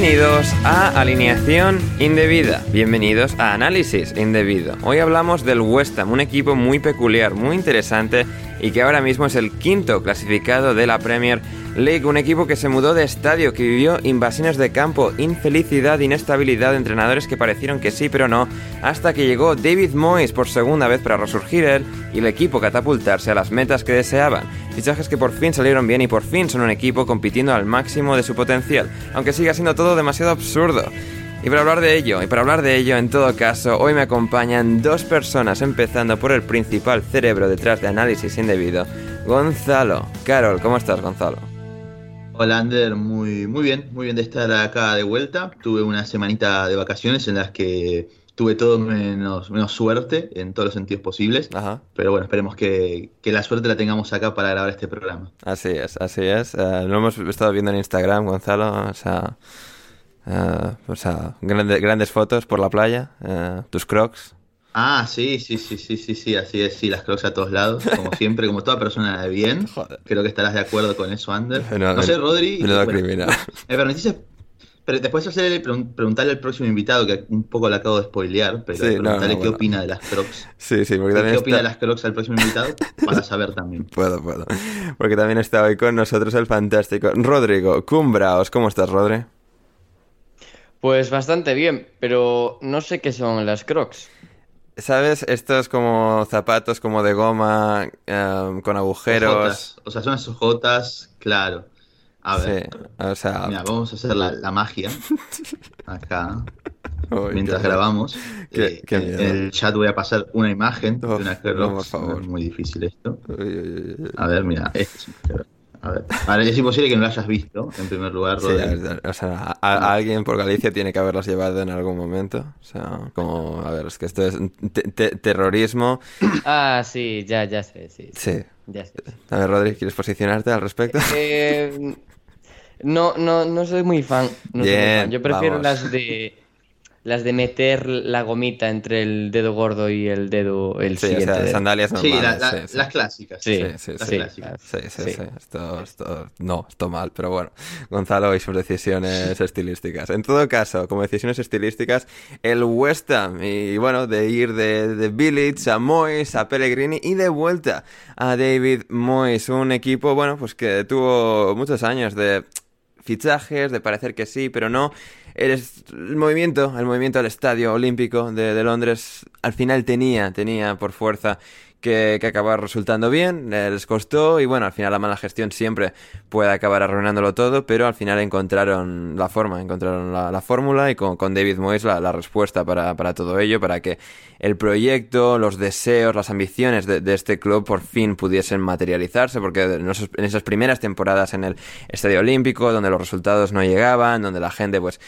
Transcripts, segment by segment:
Bienvenidos a Alineación Indebida, bienvenidos a Análisis Indebido. Hoy hablamos del West Ham, un equipo muy peculiar, muy interesante y que ahora mismo es el quinto clasificado de la Premier League, un equipo que se mudó de estadio, que vivió invasiones de campo, infelicidad, inestabilidad entrenadores que parecieron que sí pero no, hasta que llegó David Moyes por segunda vez para resurgir él y el equipo catapultarse a las metas que deseaban. Fichajes que por fin salieron bien y por fin son un equipo compitiendo al máximo de su potencial, aunque siga siendo todo demasiado absurdo. Y para hablar de ello, y para hablar de ello en todo caso, hoy me acompañan dos personas, empezando por el principal cerebro detrás de análisis indebido, Gonzalo. Carol, ¿cómo estás, Gonzalo? Hola, Ander, muy, muy bien, muy bien de estar acá de vuelta. Tuve una semanita de vacaciones en las que tuve todo menos, menos suerte en todos los sentidos posibles. Ajá. Pero bueno, esperemos que, que la suerte la tengamos acá para grabar este programa. Así es, así es. Eh, lo hemos estado viendo en Instagram, Gonzalo. O sea, o sea grande- grandes fotos por la playa, eh, tus crocs. Ah, sí, sí, sí, sí, sí, sí, así es, sí, las crocs a todos lados, como siempre, como toda persona de bien. Joder. Creo que estarás de acuerdo con eso, Ander. No, No sé, Rodri. menudo bueno, criminal. Me permitís, pero después hacerle, pregun- preguntarle al próximo invitado, que un poco le acabo de spoilear, pero Sí, preguntarle no, qué bueno. opina de las crocs. Sí, sí, porque ¿Qué también opina de las crocs al próximo invitado? Para saber también. Puedo, puedo. Porque también está hoy con nosotros el fantástico Rodrigo Cumbraos. ¿Cómo estás, Rodri? Pues bastante bien, pero no sé qué son las crocs. ¿Sabes? Estos como zapatos como de goma eh, con agujeros. Ojotas. O sea, son las ojotas, claro. A ver, Sí, o sea... mira, vamos a hacer la, la magia acá uy, mientras qué- grabamos. qué- Eh, qué en- el chat voy a pasar una imagen de Uf, unas no, por favor. Es muy difícil esto. Uy, uy. A ver, mira, este es un A ver. Es imposible que no lo hayas visto, en primer lugar, Sí, o sea, a- a- alguien por Galicia tiene que haberlas llevado en algún momento. O sea, como, a ver, es que esto es te- te- terrorismo. Ah, sí, ya, ya sé, sí. sí, Sí. Ya sé. A ver, Rodri, ¿quieres posicionarte al respecto? Eh, no, no, no soy muy fan. no soy muy Bien, fan. Yo prefiero vamos. las de las de meter la gomita entre el dedo gordo y el dedo el Sí, o sea, sandalias Sí, normales. la- la- sí, sí. las clásicas. Sí, Sí, sí, las sí. clásicas. Sí, sí, Sí. sí. Esto, esto, no, esto mal, pero bueno. Gonzalo y sus decisiones estilísticas. En todo caso, como decisiones estilísticas, el West Ham. Y bueno, de ir de, de Village a Moyes, a Pellegrini y de vuelta a David Moyes. Un equipo, bueno, pues que tuvo muchos años de fichajes, de parecer que sí, pero no. El, movimiento, el movimiento al Estadio Olímpico de, de Londres al final tenía, tenía por fuerza que, que acabar resultando bien, les costó y bueno, al final la mala gestión siempre puede acabar arruinándolo todo, pero al final encontraron la forma, encontraron la, fórmula y con, con, David Moyes la, la respuesta para, para, todo ello, para que el proyecto, los deseos, las ambiciones de, de este club por fin pudiesen materializarse, porque en, esas primeras temporadas en el Estadio Olímpico, donde los resultados no llegaban, donde la gente pues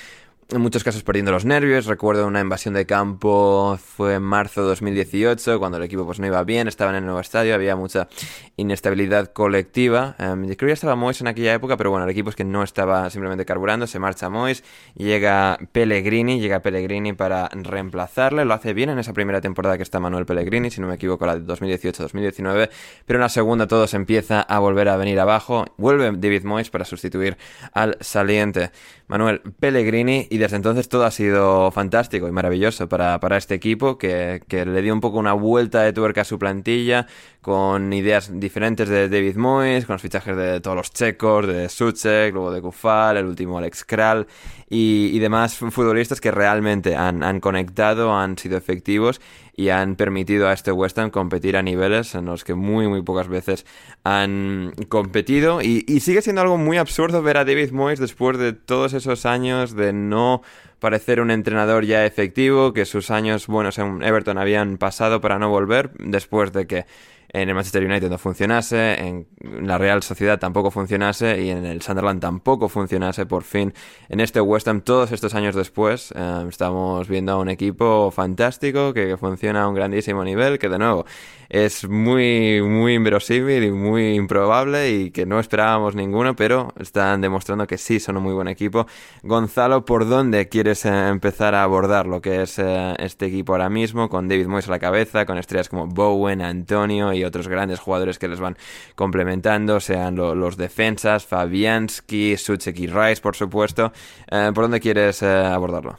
en muchos casos perdiendo los nervios. Recuerdo una invasión de campo, fue en marzo de 2018, cuando el equipo pues no iba bien, estaba en el nuevo estadio, había mucha inestabilidad colectiva. Um, creo que ya estaba Mois en aquella época, pero bueno, el equipo es que no estaba simplemente carburando, se marcha Mois, llega Pellegrini, llega Pellegrini para reemplazarle, lo hace bien en esa primera temporada que está Manuel Pellegrini, si no me equivoco, la de 2018-2019, pero en la segunda todo se empieza a volver a venir abajo, vuelve David Mois para sustituir al saliente Manuel Pellegrini y desde entonces todo ha sido fantástico y maravilloso para, para este equipo que, que, le dio un poco una vuelta de tuerca a su plantilla con ideas diferentes de David Moyes, con los fichajes de todos los checos, de Suchek, luego de Kufal, el último Alex Kral y, y demás futbolistas que realmente han, han conectado, han sido efectivos y han permitido a este West Ham competir a niveles en los que muy muy pocas veces han competido. Y, y sigue siendo algo muy absurdo ver a David Moyes después de todos esos años de no parecer un entrenador ya efectivo, que sus años buenos en Everton habían pasado para no volver después de que en el Manchester United no funcionase, en la Real Sociedad tampoco funcionase y en el Sunderland tampoco funcionase por fin. En este West Ham, todos estos años después, eh, estamos viendo a un equipo fantástico que, funciona a un grandísimo nivel, que de nuevo es muy, muy inverosímil y muy improbable y que no esperábamos ninguno, pero están demostrando que sí son un muy buen equipo. Gonzalo, ¿por dónde quieres eh, empezar a abordar lo que es eh, este equipo ahora mismo? Con David Moyes a la cabeza, con estrellas como Bowen, Antonio y otros grandes jugadores que les van complementando, sean lo, los defensas, Fabianski, Suchek y Rice, por supuesto. Eh, ¿Por dónde quieres abordarlo?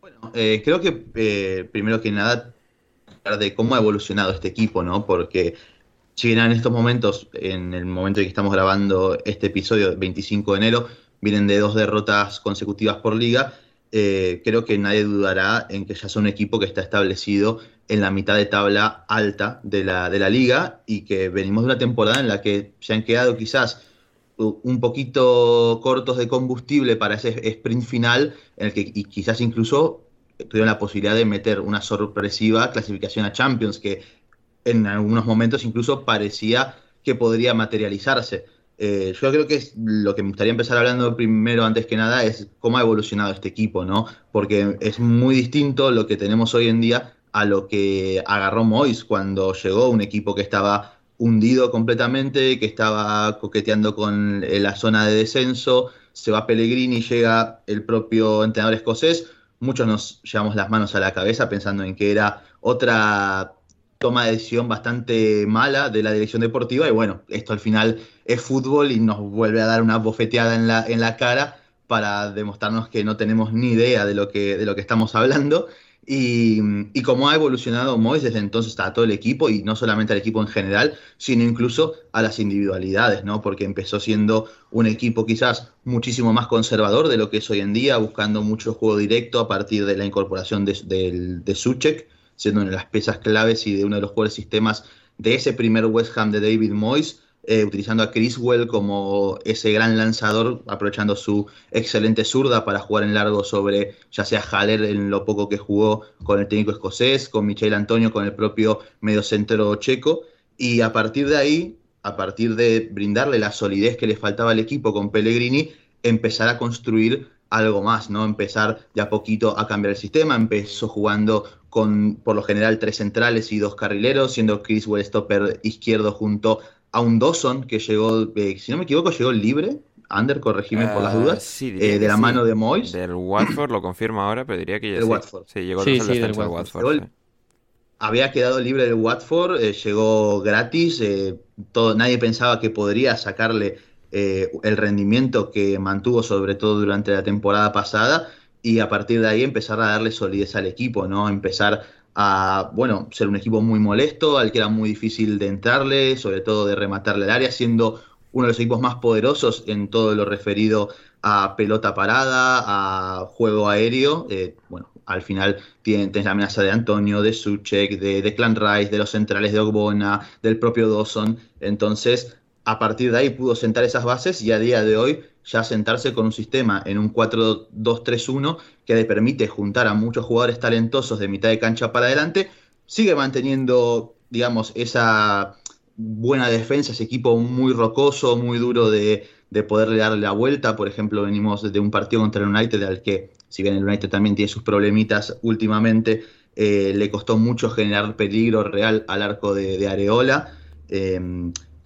Bueno, creo que primero que nada de cómo ha evolucionado este equipo, ¿no? Porque si en estos momentos, en el momento en que estamos grabando este episodio, 25 de enero, vienen de dos derrotas consecutivas por liga, eh, creo que nadie dudará en que ya son un equipo que está establecido en la mitad de tabla alta de la, de la liga y que venimos de una temporada en la que se han quedado quizás un poquito cortos de combustible para ese sprint final en el que y quizás incluso tuvieron la posibilidad de meter una sorpresiva clasificación a Champions, que en algunos momentos incluso parecía que podría materializarse. Eh, yo creo que lo que me gustaría empezar hablando primero, antes que nada, es cómo ha evolucionado este equipo, ¿no? Porque es muy distinto lo que tenemos hoy en día a lo que agarró Mois cuando llegó, un equipo que estaba hundido completamente, que estaba coqueteando con la zona de descenso, se va Pellegrini, llega el propio entrenador escocés, muchos nos llevamos las manos a la cabeza pensando en que era otra toma de decisión bastante mala de la dirección deportiva. Y bueno, esto al final es fútbol y nos vuelve a dar una bofeteada en la, en la cara para demostrarnos que no tenemos ni idea de lo que, de lo que estamos hablando y, cómo ha evolucionado Mois desde entonces a todo el equipo, y no solamente al equipo en general, sino incluso a las individualidades, ¿no? Porque empezó siendo un equipo quizás muchísimo más conservador de lo que es hoy en día, buscando mucho juego directo a partir de la incorporación de, de, de Suchek, siendo una de las piezas claves y de uno de los jugadores sistemas de ese primer West Ham de David Moyes eh, utilizando a Criswell como ese gran lanzador, aprovechando su excelente zurda para jugar en largo sobre ya sea Haller en lo poco que jugó con el técnico escocés, con Michel Antonio, con el propio mediocentro checo, y a partir de ahí, a partir de brindarle la solidez que le faltaba al equipo con Pellegrini, empezar a construir algo más, ¿no? Empezar de a poquito a cambiar el sistema, empezó jugando con por lo general tres centrales y dos carrileros, siendo Criswell stopper izquierdo junto a un Dawson que llegó, eh, si no me equivoco, llegó libre. Ander, corregime por las ah, dudas. Sí, eh, de la sí. mano de Moyes. Del Watford, lo confirmo ahora, pero diría que ya del sí. Watford. Sí, llegó Sí, del del Watford. Watford. Llegó- sí. Había quedado libre del Watford, eh, llegó gratis. eh, todo, nadie pensaba que podría sacarle eh, el rendimiento que mantuvo, sobre todo durante la temporada pasada. Y a partir de ahí empezar a darle solidez al equipo, ¿no? Empezar a, bueno, ser un equipo muy molesto, al que era muy difícil de entrarle, sobre todo de rematarle el área, siendo uno de los equipos más poderosos en todo lo referido a pelota parada, a juego aéreo. Eh, bueno, al final tienes, la amenaza de Antonio, de Suchek, de, de Clan Rice, de los centrales de Ogbona, del propio Dawson. Entonces, a partir de ahí pudo sentar esas bases y a día de hoy ya sentarse con un sistema en un 4-2-3-1 que le permite juntar a muchos jugadores talentosos de mitad de cancha para adelante, sigue manteniendo, digamos, esa buena defensa, ese equipo muy rocoso, muy duro de, de poderle darle la vuelta. Por ejemplo, venimos de un partido contra el United al que, si bien el United también tiene sus problemitas últimamente, eh, le costó mucho generar peligro real al arco de, Areola. Eh,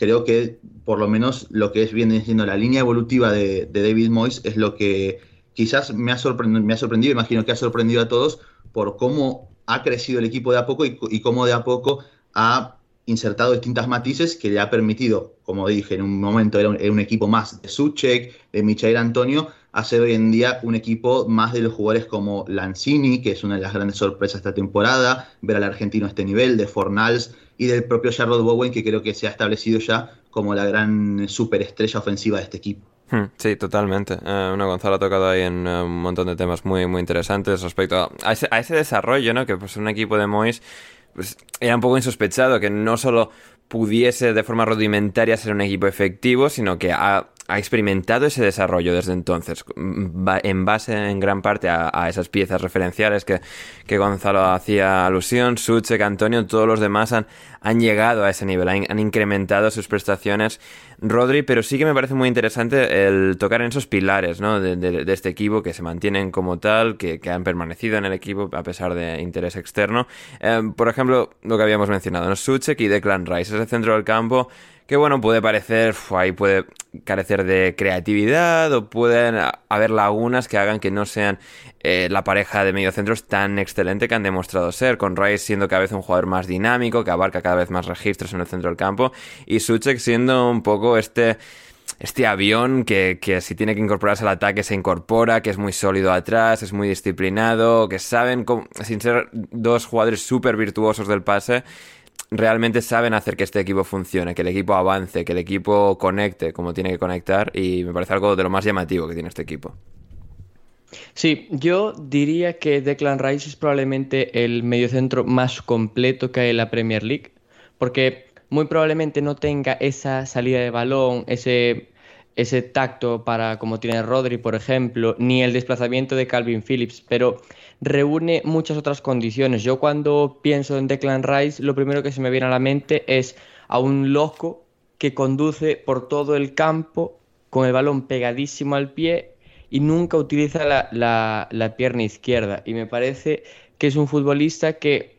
creo que por lo menos lo que es viene siendo la línea evolutiva de, David Moyes es lo que quizás me ha, sorprendido, me ha sorprendido, imagino que ha sorprendido a todos por cómo ha crecido el equipo de a poco y, cómo de a poco ha insertado distintas matices que le ha permitido, como dije, en un momento era un, equipo más de Suchek, de Michael Antonio, hacer hoy en día un equipo más de los jugadores como Lanzini, que es una de las grandes sorpresas esta temporada, ver al argentino a este nivel, de Fornals, y del propio Charlotte Bowen, que creo que se ha establecido ya como la gran superestrella ofensiva de este equipo. Hmm, sí, totalmente. Eh, bueno, Gonzalo ha tocado ahí en eh, un montón de temas muy, muy interesantes respecto a ese, a ese desarrollo, ¿no? Que pues un equipo de Mois pues, era un poco insospechado que no solo pudiese de forma rudimentaria ser un equipo efectivo, sino que ha ha experimentado ese desarrollo desde entonces, en base en gran parte a, esas piezas referenciales que, que, Gonzalo hacía alusión, Suchek, Antonio, todos los demás han, han llegado a ese nivel, han, incrementado sus prestaciones. Rodri, pero sí que me parece muy interesante el tocar en esos pilares ¿no? de, este equipo que se mantienen como tal, que, han permanecido en el equipo a pesar de interés externo. Eh, por ejemplo, lo que habíamos mencionado, ¿no? Suchek y Declan Rice, ese centro del campo que bueno, puede parecer, ahí puede carecer de creatividad o pueden haber lagunas que hagan que no sean eh, la pareja de mediocentros tan excelente que han demostrado ser, con Rice siendo cada vez un jugador más dinámico, que abarca cada vez más registros en el centro del campo, y Suchek siendo un poco este este avión que, que, si tiene que incorporarse al ataque se incorpora, que es muy sólido atrás, es muy disciplinado, que saben, sin ser dos jugadores súper virtuosos del pase, realmente saben hacer que este equipo funcione, que el equipo avance, que el equipo conecte como tiene que conectar y me parece algo de lo más llamativo que tiene este equipo. Sí, yo diría que Declan Rice es probablemente el mediocentro más completo que hay en la Premier League, porque muy probablemente no tenga esa salida de balón, ese, ese tacto para como tiene Rodri, por ejemplo, ni el desplazamiento de Calvin Phillips, pero reúne muchas otras condiciones. Yo cuando pienso en Declan Rice, lo primero que se me viene a la mente es a un loco que conduce por todo el campo con el balón pegadísimo al pie y nunca utiliza la, pierna izquierda. Y me parece que es un futbolista que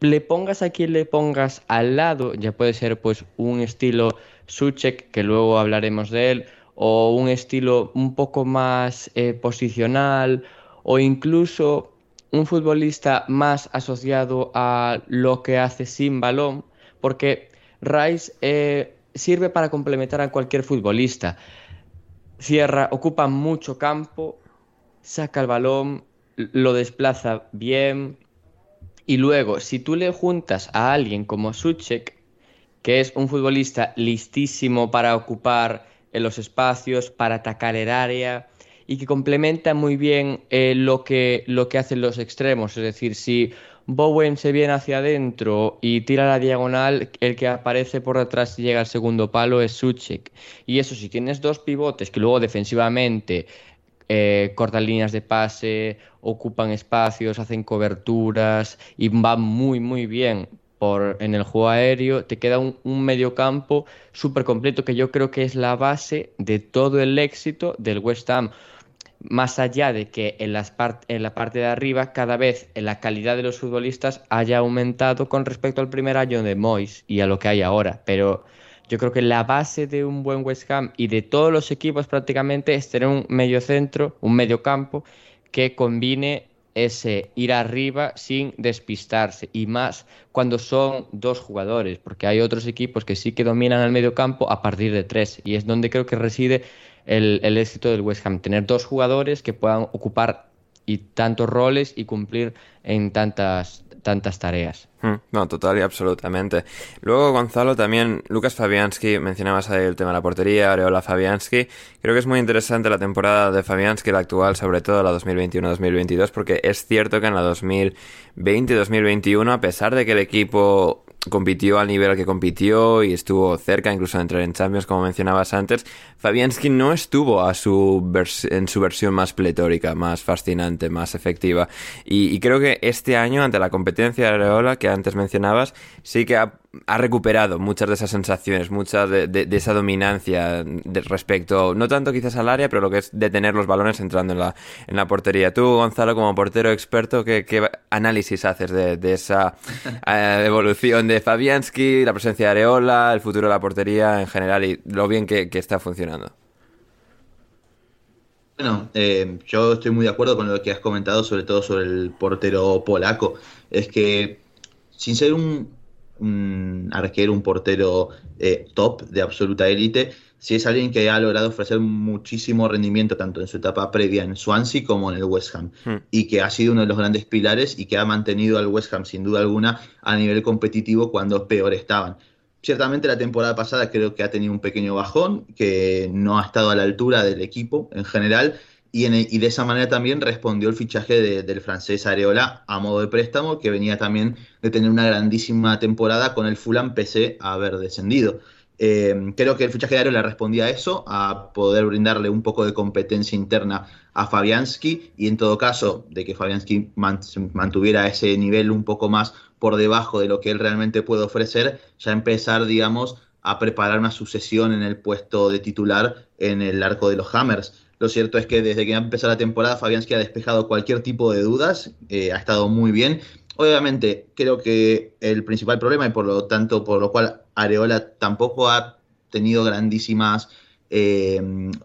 le pongas a quien le pongas al lado, ya puede ser pues un estilo Suchek, que luego hablaremos de él, o un estilo un poco más eh, posicional, o incluso un futbolista más asociado a lo que hace sin balón, porque Rice eh, sirve para complementar a cualquier futbolista. Cierra, ocupa mucho campo, saca el balón, lo desplaza bien. Y luego, si tú le juntas a alguien como Suchek, que es un futbolista listísimo para ocupar en los espacios, para atacar el área, y que complementa muy bien eh, lo, que, lo que hacen los extremos. Es decir, si Bowen se viene hacia adentro y tira la diagonal, el que aparece por detrás y llega al segundo palo es Suchek. Y eso, si tienes dos pivotes que luego defensivamente eh, cortan líneas de pase, ocupan espacios, hacen coberturas y van muy, muy bien por, en el juego aéreo, te queda un, un mediocampo súper completo que yo creo que es la base de todo el éxito del West Ham más allá de que en, en la parte de arriba cada vez la calidad de los futbolistas haya aumentado con respecto al primer año de Moyes y a lo que hay ahora. Pero yo creo que la base de un buen West Ham y de todos los equipos prácticamente es tener un medio centro, un medio campo que combine ese ir arriba sin despistarse y más cuando son dos jugadores, porque hay otros equipos que sí que dominan el medio campo a partir de tres y es donde creo que reside el, éxito del West Ham, tener dos jugadores que puedan ocupar y tantos roles y cumplir en tantas, tantas tareas. Hmm, no, total y absolutamente. Luego, Gonzalo, también Lucas Fabianski, mencionabas ahí el tema de la portería, Areola Fabianski. Creo que es muy interesante la temporada de Fabianski, la actual, sobre todo la 2021-2022, porque es cierto que en la 2020-2021, a pesar de que el equipo compitió al nivel al que compitió y estuvo cerca incluso de entrar en Champions, como mencionabas antes, Fabianski no estuvo a su en su versión más pletórica, más fascinante, más efectiva. Y, creo que este año, ante la competencia de Areola que antes mencionabas, sí que ha ha recuperado muchas de esas sensaciones, mucha de, esa dominancia respecto, no tanto quizás al área, pero lo que es detener los balones entrando en la, en la portería. Tú, Gonzalo, como portero experto, ¿qué, análisis haces de, esa eh, evolución de Fabianski, la presencia de Areola, el futuro de la portería en general y lo bien que, está funcionando? Bueno, eh, yo estoy muy de acuerdo con lo que has comentado, sobre todo sobre el portero polaco. Es que, sin ser un, un arquero, un portero eh, top de absoluta élite, si es alguien que ha logrado ofrecer muchísimo rendimiento tanto en su etapa previa en Swansea como en el West Ham hmm. y que ha sido uno de los grandes pilares y que ha mantenido al West Ham sin duda alguna a nivel competitivo cuando peor estaban. Ciertamente la temporada pasada creo que ha tenido un pequeño bajón, que no ha estado a la altura del equipo en general y, de esa manera también respondió el fichaje del francés Areola a modo de préstamo, que venía también de tener una grandísima temporada con el Fulham pese a haber descendido. Eh, creo que el fichaje de Areola respondía a eso, a poder brindarle un poco de competencia interna a Fabianski y en todo caso de que Fabianski mantuviera ese nivel un poco más por debajo de lo que él realmente puede ofrecer, ya empezar, digamos, a preparar una sucesión en el puesto de titular en el arco de los Hammers. Lo cierto es que desde que empezó la temporada, Fabianski ha despejado cualquier tipo de dudas, eh, ha estado muy bien. Obviamente, creo que el principal problema, y por lo tanto, por lo cual Areola tampoco ha tenido grandísimas eh,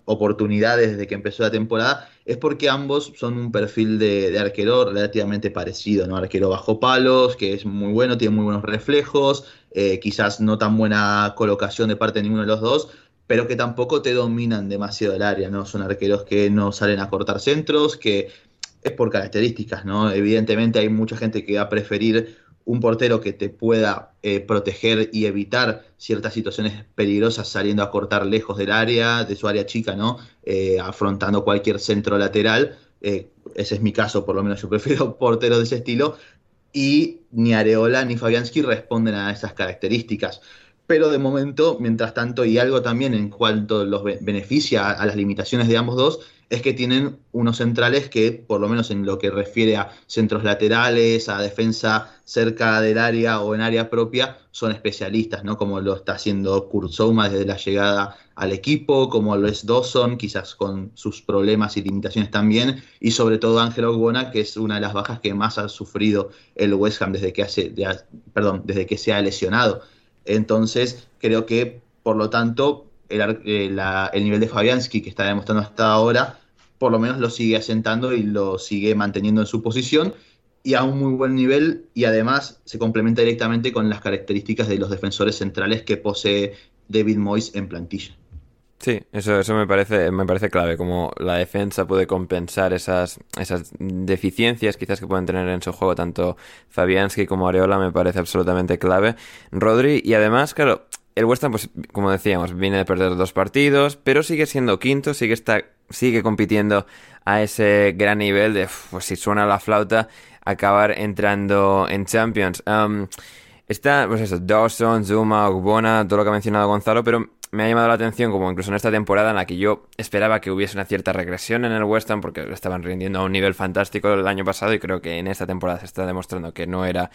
oportunidades desde que empezó la temporada, es porque ambos son un perfil de, arquero relativamente parecido, ¿no? Arquero bajo palos, que es muy bueno, tiene muy buenos reflejos, eh, quizás no tan buena colocación de parte de ninguno de los dos, pero que tampoco te dominan demasiado el área, ¿no? Son arqueros que no salen a cortar centros, que es por características, ¿no? Evidentemente hay mucha gente que va a preferir un portero que te pueda eh, proteger y evitar ciertas situaciones peligrosas saliendo a cortar lejos del área, de su área chica, ¿no? Eh, afrontando cualquier centro lateral. Eh, ese es mi caso, por lo menos yo prefiero porteros de ese estilo. Y ni Areola ni Fabianski responden a esas características pero de momento, mientras tanto, y algo también en cuanto los beneficia a las limitaciones de ambos dos, es que tienen unos centrales que, por lo menos en lo que refiere a centros laterales, a defensa cerca del área o en área propia, son especialistas, ¿no? Como lo está haciendo Kurt Zouma desde la llegada al equipo, como lo es Dawson, quizás con sus problemas y limitaciones también, y sobre todo Ángel Ogbona, que es una de las bajas que más ha sufrido el West Ham desde que, hace, perdón, desde que se ha lesionado. Entonces, creo que, por lo tanto, el, eh, el nivel de Fabianski que está demostrando hasta ahora, por lo menos lo sigue asentando y lo sigue manteniendo en su posición y a un muy buen nivel y además se complementa directamente con las características de los defensores centrales que posee David Moyes en plantilla. Sí, eso, eso me parece, me parece clave, como la defensa puede compensar esas, esas deficiencias quizás que pueden tener en su juego tanto Fabianski como Areola, me parece absolutamente clave. Rodri, y además, claro, el West Ham, pues, como decíamos, viene de perder dos partidos, pero sigue siendo quinto, sigue, está, sigue compitiendo a ese gran nivel de, pues si suena la flauta, acabar entrando en Champions. Está, pues eso, Dawson, Zuma, Ogbona, todo lo que ha mencionado Gonzalo, pero me ha llamado la atención, como incluso en esta temporada en la que yo esperaba que hubiese una cierta regresión en el West Ham, porque estaban rindiendo a un nivel fantástico el año pasado y creo que en esta temporada se está demostrando que no era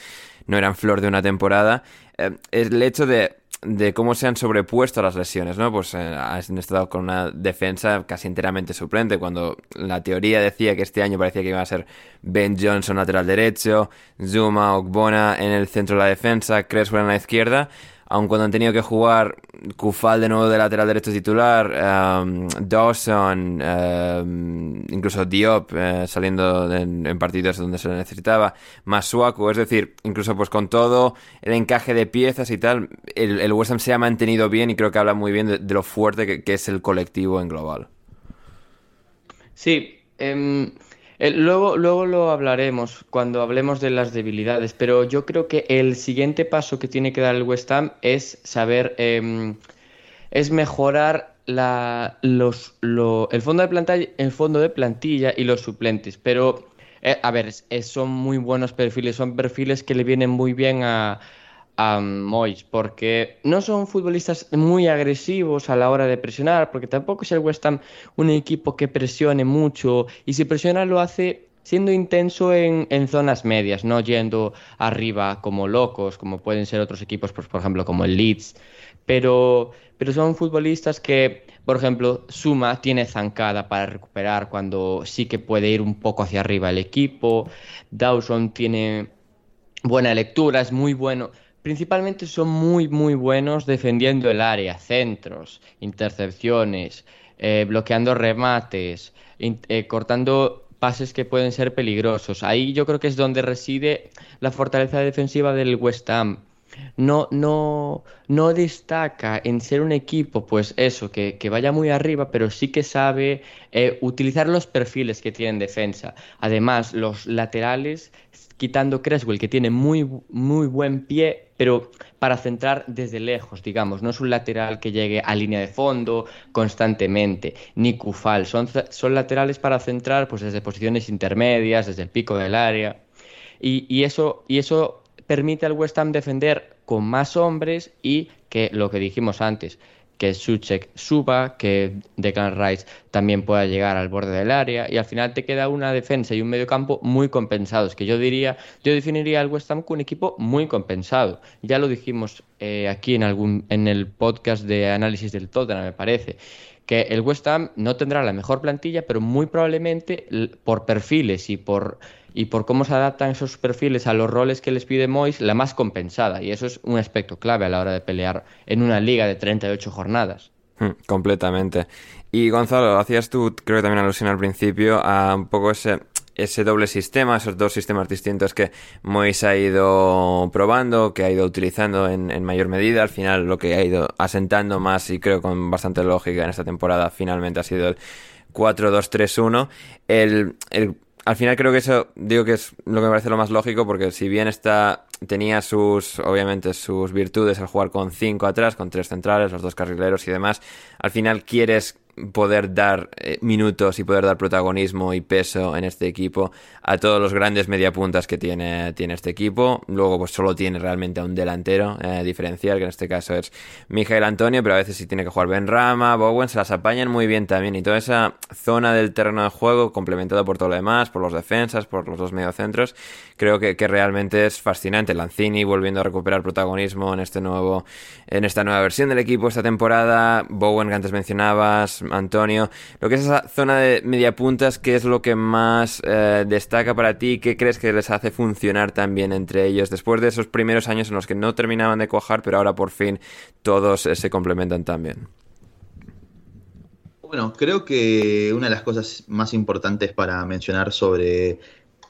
no eran flor de una temporada. Eh, el hecho de, de cómo se han sobrepuesto a las lesiones, ¿no? Pues eh, han estado con una defensa casi enteramente suplente, cuando la teoría decía que este año parecía que iba a ser Ben Johnson lateral derecho, Zuma, Ogbona en el centro de la defensa, Creswell en la izquierda aun cuando han tenido que jugar Kufal de nuevo de lateral derecho titular, um, Dawson, um, incluso Diop eh, saliendo en, partidos donde se lo necesitaba, Masuaku, es decir, incluso pues con todo el encaje de piezas y tal, el, el West Ham se ha mantenido bien y creo que habla muy bien de, lo fuerte que, es el colectivo en global. Sí, em, Eh, luego, luego lo hablaremos cuando hablemos de las debilidades, pero yo creo que el siguiente paso que tiene que dar el West Ham es saber, em, es mejorar la, los, el, fondo de plantilla, el fondo de plantilla y los suplentes. Pero, eh, a ver, son muy buenos perfiles, son perfiles que le vienen muy bien a, a Moyes, porque no son futbolistas muy agresivos a la hora de presionar, porque tampoco es el West Ham un equipo que presione mucho, y si presiona lo hace siendo intenso en, zonas medias, no yendo arriba como locos, como pueden ser otros equipos, pues, por ejemplo, como el Leeds, pero, pero son futbolistas que, por ejemplo, Suma tiene zancada para recuperar cuando sí que puede ir un poco hacia arriba el equipo, Dawson tiene buena lectura, es muy bueno principalmente son muy, muy buenos defendiendo el área, centros, intercepciones, eh, bloqueando remates, eh, cortando pases que pueden ser peligrosos. Ahí yo creo que es donde reside la fortaleza defensiva del West Ham. No, no, no destaca en ser un equipo, pues eso, que, vaya muy arriba, pero sí que sabe eh, utilizar los perfiles que tiene en defensa. Además, los laterales quitando Creswell, que tiene muy, muy buen pie, pero para centrar desde lejos, digamos. No es un lateral que llegue a línea de fondo constantemente, ni Cufal. Son, son laterales para centrar pues, desde posiciones intermedias, desde el pico del área. Y, y, eso, y eso permite al West Ham defender con más hombres y que lo que dijimos antes, que Suchek suba, que Declan Rice también pueda llegar al borde del área y al final te queda una defensa y un mediocampo muy compensados, que yo diría, yo definiría al West Ham como un equipo muy compensado. Ya lo dijimos eh, aquí en algún en el podcast de análisis del Tottenham, me parece, que el West Ham no tendrá la mejor plantilla, pero muy probablemente por perfiles y por y por cómo se adaptan esos perfiles a los roles que les pide Mois, la más compensada. Y eso es un aspecto clave a la hora de pelear en una liga de 38 jornadas. Hmm, completamente. Y Gonzalo, hacías tú, creo que también alusión al principio, a un poco ese, ese doble sistema, esos dos sistemas distintos que Mois ha ido probando, que ha ido utilizando en, en, mayor medida. Al final, lo que ha ido asentando más y creo con bastante lógica en esta temporada, finalmente ha sido el 4-2-3-1. El, el al final creo que eso, digo que es lo que me parece lo más lógico, porque si bien está, tenía sus, obviamente, sus virtudes al jugar con cinco atrás, con tres centrales, los dos carrileros y demás, al final quieres poder dar eh, minutos y poder dar protagonismo y peso en este equipo a todos los grandes mediapuntas que tiene, tiene este equipo. Luego, pues solo tiene realmente a un delantero eh, diferencial, que en este caso es Miguel Antonio, pero a veces si tiene que jugar Ben Rama, Bowen, se las apañan muy bien también. Y toda esa zona del terreno de juego, complementada por todo lo demás, por los defensas, por los dos mediocentros, creo que, que realmente es fascinante. Lanzini volviendo a recuperar protagonismo en este nuevo, en esta nueva versión del equipo esta temporada. Bowen, que antes mencionabas, Antonio. Lo que es esa zona de media puntas, ¿qué es lo que más eh, destaca para ti? ¿Qué crees que les hace funcionar también entre ellos? Después de esos primeros años en los que no terminaban de cuajar, pero ahora por fin todos eh, se complementan también. Bueno, creo que una de las cosas más importantes para mencionar sobre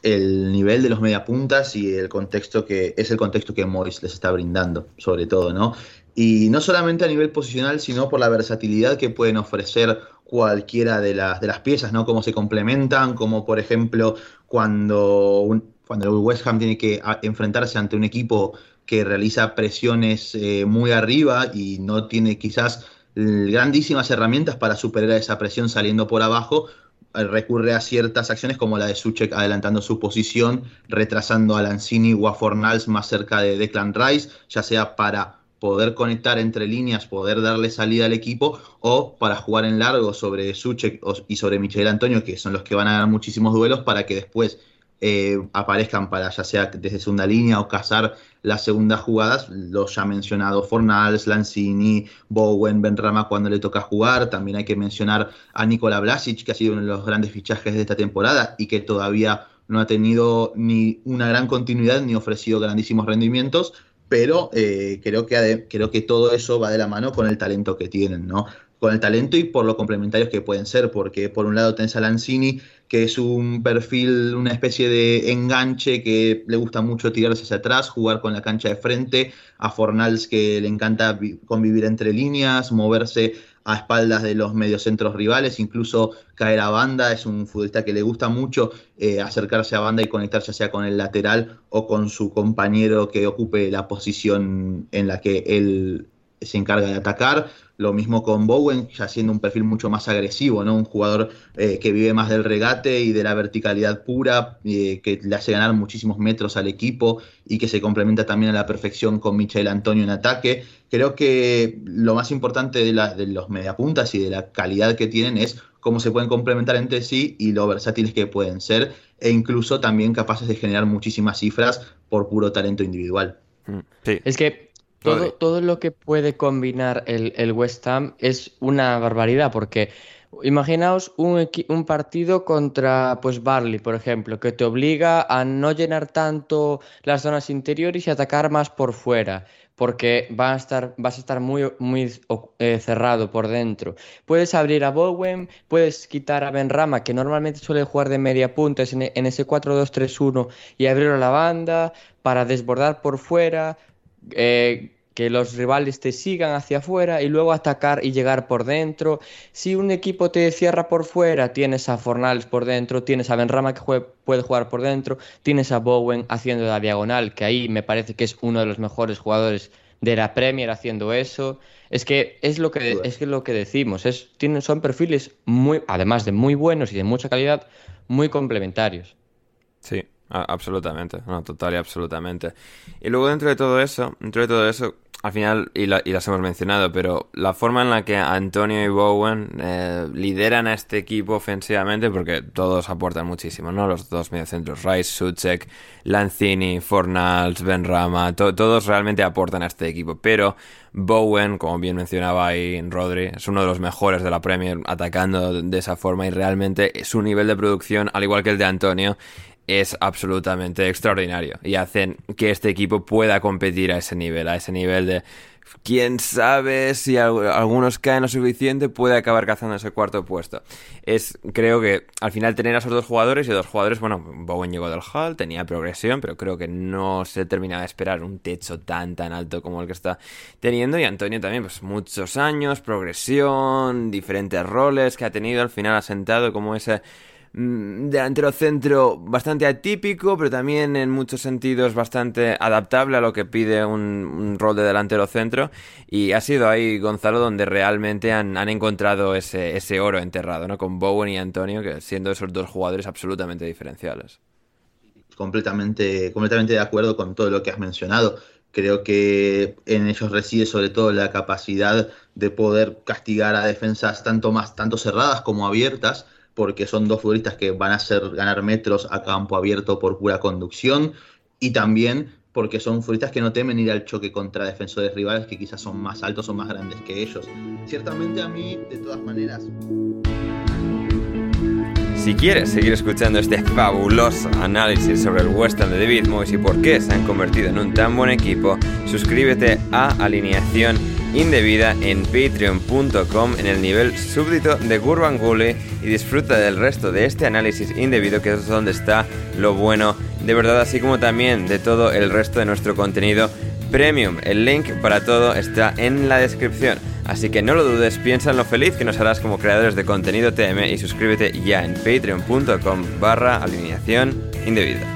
el nivel de los mediapuntas y el contexto que es el contexto que Mois les está brindando, sobre todo, ¿no? Y no solamente a nivel posicional, sino por la versatilidad que pueden ofrecer cualquiera de las, de las piezas, ¿no? Cómo se complementan, como por ejemplo cuando, cuando el West Ham tiene que enfrentarse ante un equipo que realiza presiones eh, muy arriba y no tiene quizás grandísimas herramientas para superar esa presión saliendo por abajo, eh, recurre a ciertas acciones como la de Suchek adelantando su posición, retrasando a Lanzini o a Fornals más cerca de Declan Rice, ya sea para poder conectar entre líneas, poder darle salida al equipo, o para jugar en largo sobre Suchek y sobre Michel Antonio, que son los que van a ganar muchísimos duelos, para que después eh, aparezcan para ya sea desde segunda línea o cazar las segundas jugadas, los ya mencionado Fornals, Lanzini, Bowen, Benrama cuando le toca jugar, también hay que mencionar a Nikola Blasic, que ha sido uno de los grandes fichajes de esta temporada y que todavía no ha tenido ni una gran continuidad ni ofrecido grandísimos rendimientos, pero eh, creo, que, creo que todo eso va de la mano con el talento que tienen, ¿no? Con el talento y por lo complementarios que pueden ser, porque por un lado tenés a Lanzini, que es un perfil, una especie de enganche que le gusta mucho tirarse hacia atrás, jugar con la cancha de frente, a Fornals que le encanta convivir entre líneas, moverse a espaldas de los mediocentros rivales, incluso caer a banda, es un futbolista que le gusta mucho eh, acercarse a banda y conectarse ya sea con el lateral o con su compañero que ocupe la posición en la que él se encarga de atacar. Lo mismo con Bowen, ya siendo un perfil mucho más agresivo, ¿no? Un jugador eh, que vive más del regate y de la verticalidad pura, eh, que le hace ganar muchísimos metros al equipo y que se complementa también a la perfección con Michael Antonio en ataque. Creo que lo más importante de, de los mediapuntas y de la calidad que tienen es cómo se pueden complementar entre sí y lo versátiles que pueden ser, e incluso también capaces de generar muchísimas cifras por puro talento individual. Mm, es que todo, todo lo que puede combinar el, West Ham es una barbaridad, porque imaginaos un, un, partido contra pues Barley, por ejemplo, que te obliga a no llenar tanto las zonas interiores y atacar más por fuera porque va a estar, vas a estar muy, muy eh, cerrado por dentro. Puedes abrir a Bowen, puedes quitar a Benrama, que normalmente suele jugar de media punta en, en ese 4-2-3-1, y abrir a la banda para desbordar por fuera. Eh, que los rivales te sigan hacia afuera y luego atacar y llegar por dentro. Si un equipo te cierra por fuera, tienes a Fornals por dentro, tienes a Benrama que puede jugar por dentro, tienes a Bowen haciendo la diagonal, que ahí me parece que es uno de los mejores jugadores de la Premier haciendo eso. Es que es lo que, es lo que decimos, es, tienen, son perfiles muy, además de muy buenos y de mucha calidad, muy complementarios. Sí, absolutamente, no, total y absolutamente. Y luego dentro de todo eso, dentro de todo eso, al final, y, las hemos mencionado, pero la forma en la que Antonio y Bowen eh, lideran a este equipo ofensivamente, porque todos aportan muchísimo, ¿no? Los dos mediocentros, Rice, Suchek, Lanzini, Fornals, Benrama, todos realmente aportan a este equipo, pero Bowen, como bien mencionaba ahí Rodri, es uno de los mejores de la Premier atacando de esa forma y realmente su nivel de producción, al igual que el de Antonio, es absolutamente extraordinario y hacen que este equipo pueda competir a ese nivel, a ese nivel de quién sabe si algunos caen lo suficiente puede acabar cazando ese cuarto puesto. Es creo que al final tener a esos dos jugadores y dos jugadores, bueno, Bowen llegó del Hall, tenía progresión, pero creo que no se terminaba de esperar un techo tan tan alto como el que está teniendo y Antonio también pues muchos años, progresión, diferentes roles que ha tenido, al final ha sentado como ese delantero centro bastante atípico, pero también en muchos sentidos bastante adaptable a lo que pide un, rol de delantero centro. Y ha sido ahí, Gonzalo, donde realmente han, encontrado ese, ese, oro enterrado, ¿no? Con Bowen y Antonio, que siendo esos dos jugadores absolutamente diferenciales. Completamente, completamente de acuerdo con todo lo que has mencionado. Creo que en ellos reside sobre todo la capacidad de poder castigar a defensas tanto más tanto cerradas como abiertas porque son dos futbolistas que van a hacer ganar metros a campo abierto por pura conducción y también porque son futbolistas que no temen ir al choque contra defensores rivales que quizás son más altos o más grandes que ellos. Ciertamente a mí, de todas maneras... Si quieres seguir escuchando este fabuloso análisis sobre el Western de David Moyes y por qué se han convertido en un tan buen equipo, suscríbete a Alineación Indebida en patreon.com en el nivel súbdito de Gurban Gule y disfruta del resto de este análisis indebido que es donde está lo bueno de verdad, así como también de todo el resto de nuestro contenido premium. El link para todo está en la descripción. Así que no lo dudes, piensa en lo feliz que nos harás como creadores de contenido TM y suscríbete ya en patreon.com barra alineación indebida.